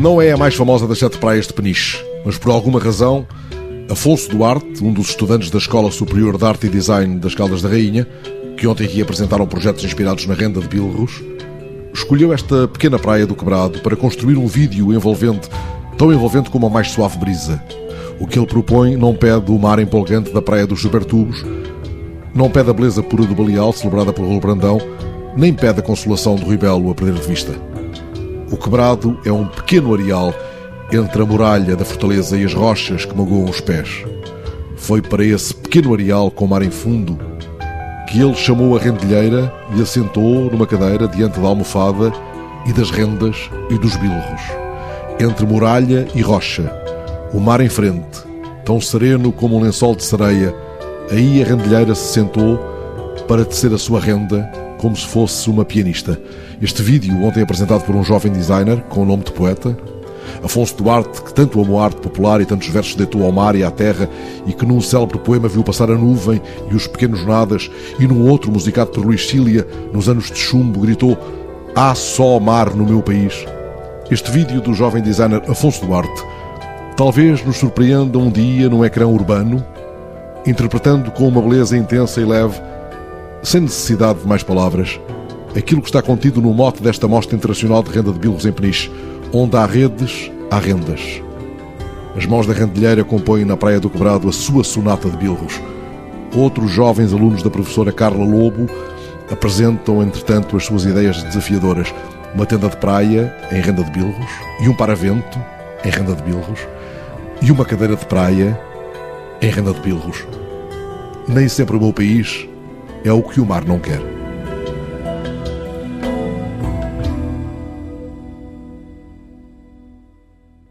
Não é a mais famosa das sete praias de Peniche, mas por alguma razão, Afonso Duarte, um dos estudantes da Escola Superior de Arte e Design das Caldas da Rainha, que ontem aqui apresentaram projetos inspirados na renda de Bilros, escolheu esta pequena praia do Quebrado para construir um vídeo envolvente, tão envolvente como a mais suave brisa. O que ele propõe não pede o mar empolgante da Praia dos Supertubos, não pede a beleza pura do Baleal, celebrada por Rolo Brandão, nem pede a consolação do Ribelo a perder de vista. O quebrado é um pequeno areal entre a muralha da fortaleza e as rochas que magoam os pés. Foi para esse pequeno areal com mar em fundo que ele chamou a rendilheira e assentou numa cadeira diante da almofada e das rendas e dos bilros. Entre muralha e rocha, o mar em frente, tão sereno como um lençol de sereia, aí a rendilheira se sentou para tecer a sua renda como se fosse uma pianista. Este vídeo, ontem apresentado por um jovem designer com o nome de poeta, Afonso Duarte, que tanto amou a arte popular e tantos versos deitou ao mar e à terra, e que num célebre poema viu passar a nuvem e os pequenos nadas, e num outro, musicado por Luís Cília, nos anos de chumbo, gritou Há só mar no meu país. Este vídeo do jovem designer Afonso Duarte talvez nos surpreenda um dia num ecrã urbano, interpretando com uma beleza intensa e leve sem necessidade de mais palavras, aquilo que está contido no mote desta Mostra Internacional de Renda de Bilros em Peniche, onde há redes, há rendas. As mãos da rendilheira compõem na Praia do Quebrado a sua sonata de bilros. Outros jovens alunos da professora Carla Lobo apresentam, entretanto, as suas ideias desafiadoras. Uma tenda de praia em renda de bilros e um paravento em renda de bilros e uma cadeira de praia em renda de bilros. Nem sempre o meu país é o que o mar não quer.